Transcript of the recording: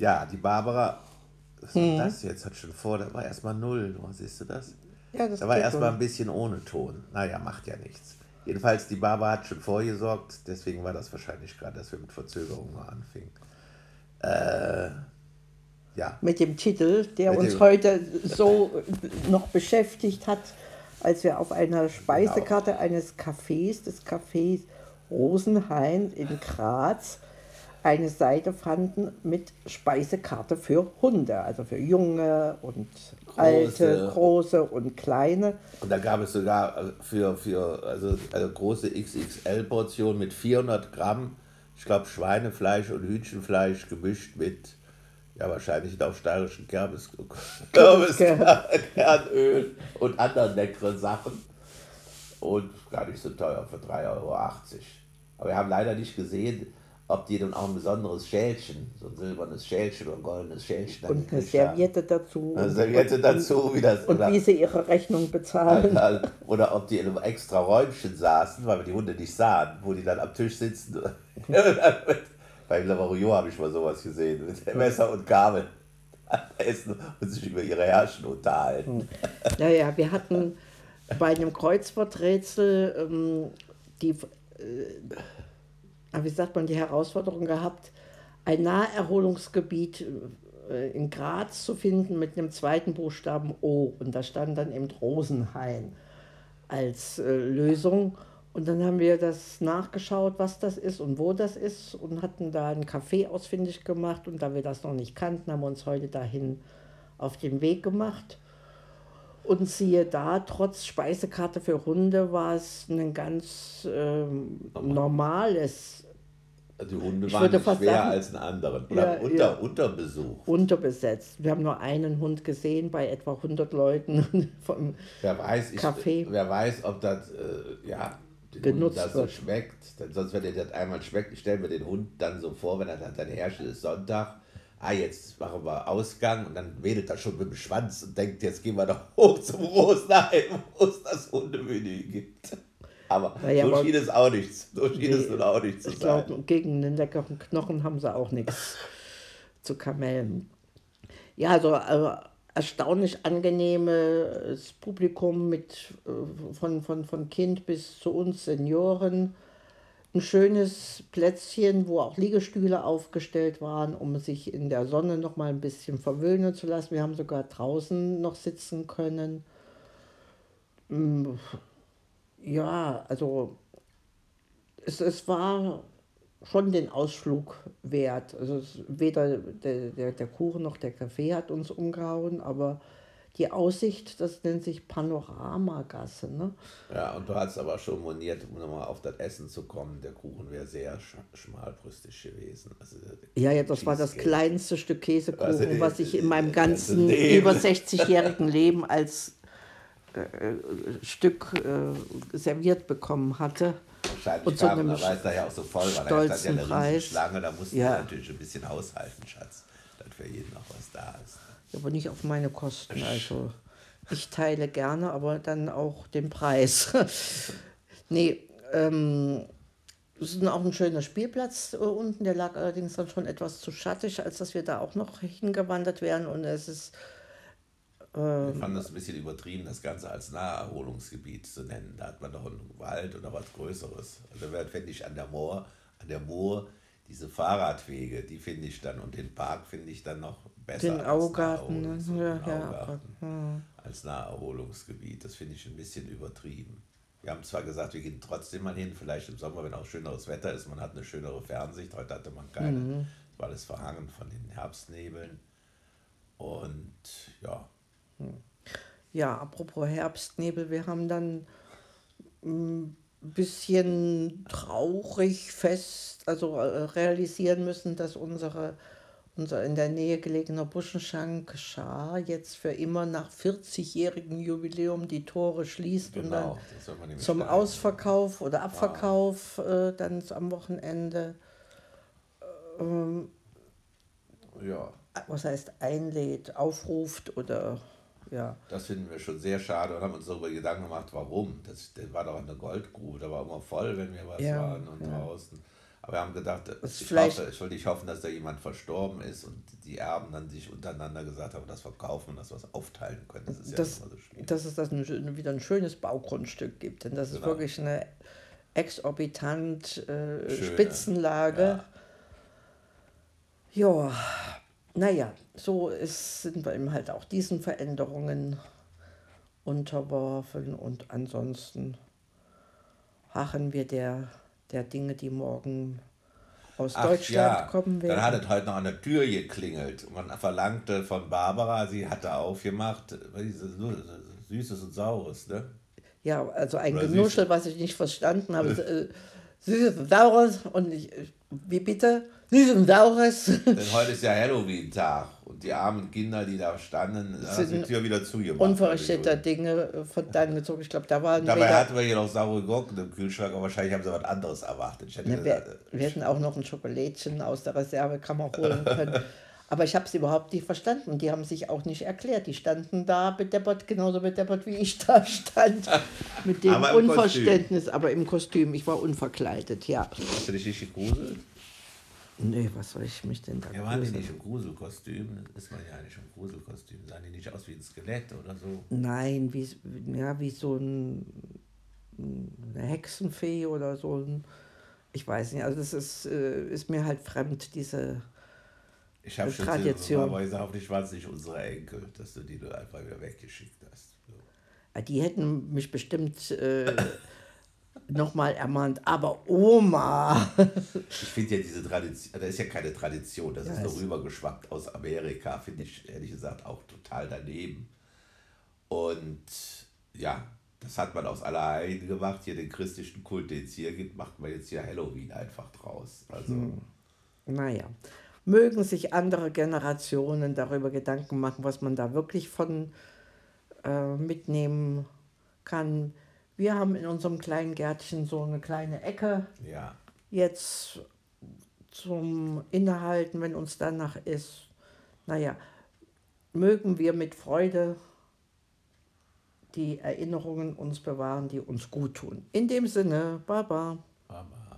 Ja, die Barbara, was ist das jetzt? Hat schon vor, da war erstmal null. Wo siehst du das? Ja, das da war erstmal ein bisschen ohne Ton. Naja, macht ja nichts. Jedenfalls, die Barbara hat schon vorgesorgt, deswegen war das wahrscheinlich gerade, dass wir mit Verzögerung mal anfingen. Äh, ja, Mit dem Titel, der Mit uns dem- heute so noch beschäftigt hat, als wir auf einer Speisekarte eines Cafés, des Cafés Rosenhain in Graz, eine Seite fanden mit Speisekarte für Hunde, also für junge und alte, große und kleine. und da gab es sogar äh, für, für also, also große XXL-Portionen mit 400 Gramm, ich glaube Schweinefleisch und Hühnchenfleisch gemischt mit, ja wahrscheinlich auch steirischen Kürbis, Kernöl und anderen leckeren Sachen. Und gar nicht so teuer, für 3,80 Euro. Aber wir haben leider nicht gesehen, ob die dann auch ein besonderes Schälchen, so ein silbernes Schälchen oder ein goldenes Schälchen Und eine haben. Serviette dazu. Eine und- Serviette und, dazu, wie das. Und oder, wie sie ihre Rechnung bezahlen. oder ob die in einem extra Räumchen saßen, weil wir die Hunde nicht sahen, wo die dann am Tisch sitzen. Bei Lavario habe ich mal sowas gesehen, mit Messer und Gabel essen und sich über ihre Herrschen unterhalten. Ja, ja, wir hatten bei einem Kreuzworträtsel ähm, die, äh, wie sagt man, die Herausforderung gehabt, ein Naherholungsgebiet äh, in Graz zu finden mit einem zweiten Buchstaben O. Und da stand dann eben Rosenhain als äh, Lösung. Und dann haben wir das nachgeschaut, was das ist und wo das ist und hatten da ein Café ausfindig gemacht. Und da wir das noch nicht kannten, haben wir uns heute dahin auf den Weg gemacht. Und siehe da, trotz Speisekarte für Hunde war es ein ganz ähm, normales, Die Hunde Ich waren nicht fast schwer sagen- als ein anderen. Oder Ja, unter, ja. Unterbesuch. unterbesetzt. Wir haben nur einen Hund gesehen bei etwa 100 Leuten vom Wer weiß, ich, Kaffee. wer weiß, ob das äh, ja, den Genutzt Hunden das so wird. schmeckt. Denn sonst, wenn dir das einmal schmeckt, ich stelle mir den Hund dann so vor, wenn er dann seine Herrsche ist Sonntag, ah, jetzt machen wir Ausgang und dann wedelt er schon mit dem Schwanz und denkt, jetzt gehen wir doch hoch zum Rosenheim, wo es das Hundemenü gibt. Aber Naja, so aber- schien es auch nicht, so schien es Nee, nun auch nicht zu Ich sein. glaube, gegen einen leckeren Knochen haben sie auch nichts zu kamellen. Ja, also äh, erstaunlich angenehmes Publikum mit äh, von, von, von Kind bis zu uns Senioren. Ein schönes Plätzchen, wo auch Liegestühle aufgestellt waren, um sich in der Sonne noch mal ein bisschen verwöhnen zu lassen. Wir haben sogar draußen noch sitzen können. Mm, Ja, also es, es war schon den Ausflug wert. Also weder der, der, der Kuchen noch der Kaffee hat uns umgehauen, aber die Aussicht, das nennt sich Panoramagasse. Ne? Ja, und du hast aber schon moniert, um nochmal auf das Essen zu kommen, der Kuchen wäre sehr sch schmalbrüstig gewesen. Also, Ja, ja, das war das kleinste Stück Käsekuchen, Also, äh, was ich in meinem äh, ganzen über 60-jährigen Leben als äh, Stück äh, serviert bekommen hatte. Wahrscheinlich Und zu kam, da war es da ja auch so voll, weil da ja eine. Riesenschlange, da mussten Ja. natürlich ein bisschen aushalten, Schatz, dass für jeden noch was da ist. Aber nicht auf meine Kosten. Also ich teile gerne, aber dann auch den Preis. nee, ähm, es ist auch ein schöner Spielplatz äh, unten, der lag allerdings dann schon etwas zu schattig, als dass wir da auch noch hingewandert wären. Und es ist Wir fanden das ein bisschen übertrieben, das Ganze als Naherholungsgebiet zu nennen. Da hat man doch einen Wald oder was Größeres. Also finde ich an der Moor, an der Moor diese Fahrradwege, die finde ich dann und den Park finde ich dann noch besser Den als Augarten, ne? Naherholungs- Ja, den ja, Augarten Augarten, als Naherholungsgebiet. Das finde ich ein bisschen übertrieben. Wir haben zwar gesagt, wir gehen trotzdem mal hin, vielleicht im Sommer, wenn auch schöneres Wetter ist, man hat eine schönere Fernsicht. Heute hatte man keine, Mhm. es war alles verhangen von den Herbstnebeln. Und ja, Ja, apropos Herbstnebel, wir haben dann ein bisschen traurig fest, also äh, realisieren müssen, dass unsere, unser in der Nähe gelegener Buschenschank Schar jetzt für immer nach 40-jährigem Jubiläum die Tore schließt und dann genau. Man nämlich zum dahin. Ausverkauf oder Abverkauf äh, dann am Wochenende, Ja, was heißt einlädt, aufruft oder ja. das finden wir schon sehr schade und haben uns darüber Gedanken gemacht, warum. Das, das war doch eine Goldgrube, da war immer voll, wenn wir was Ja, waren und ja. draußen. Aber wir haben gedacht, ist ich, hoffe, ich will nicht hoffen, dass da jemand verstorben ist und die Erben dann sich untereinander gesagt haben, das verkaufen und dass wir es aufteilen können. Das ist ja dass, immer so schwierig. dass es das wieder ein schönes Baugrundstück gibt. Denn das ist Genau. wirklich eine exorbitant äh, Schöne, Spitzenlage. Ja, naja, so ist, sind wir eben halt auch diesen Veränderungen unterworfen und ansonsten harren wir der, der Dinge, die morgen aus Ach Deutschland kommen Dann werden. hat es heute noch an der Tür geklingelt. Man verlangte von Barbara, sie hatte aufgemacht? Süßes und Saures, ne? Ja, also ein Oder Genuschel, was ich nicht verstanden habe. äh, Süßes und Saures und ich, äh, wie bitte? Süßes und Saures. Denn heute ist ja Halloween-Tag die armen Kinder, die da standen, da die Sind Tür wieder zugemacht. Unverrichteter Dinge äh, von dann gezogen. Ich glaube, da waren Dabei weder, hatten wir hier noch saure Gurken im Kühlschrank, aber wahrscheinlich haben sie was anderes erwartet. Ne, gesagt, wir, wir hätten auch noch ein Schokolädchen aus der Reservekammer holen können. Aber ich habe sie überhaupt nicht verstanden. Die haben sich auch nicht erklärt. Die standen da bedeppert, genauso bedeppert wie ich da stand. Mit dem Aber Unverständnis, aber im Kostüm. Ich war unverkleidet, ja. hast du dich nicht gegruselt? Nee, was soll ich mich denn da Ja, waren die nicht im Gruselkostüm? Das ist man ja nicht im Gruselkostüm. Sahen die nicht aus wie ein Skelett oder so? Nein, wie, ja, wie so ein, eine Hexenfee oder so ein, ich weiß nicht, also das ist, äh, ist mir halt fremd, diese, Ich habe schon Tradition. aber gesagt, hoffentlich waren es nicht unsere Enkel, dass du die nur einfach wieder weggeschickt hast. So. die hätten mich bestimmt äh, nochmal ermahnt, aber Oma, Ich finde ja diese Tradition, das ist ja keine Tradition, das Ja, ist nur rübergeschwappt aus Amerika, finde ich ehrlich gesagt auch total daneben. Und ja, das hat man aus aller Heiden gemacht. Hier den christlichen Kult, den es hier gibt, macht man jetzt hier Halloween einfach draus. Also, naja, mögen sich andere Generationen darüber Gedanken machen, was man da wirklich von äh, mitnehmen kann. Wir haben in unserem kleinen Gärtchen so eine kleine Ecke, ja. jetzt zum Innehalten, wenn uns danach ist. Naja, mögen wir mit Freude die Erinnerungen uns bewahren, die uns gut tun. In dem Sinne, Baba. Aber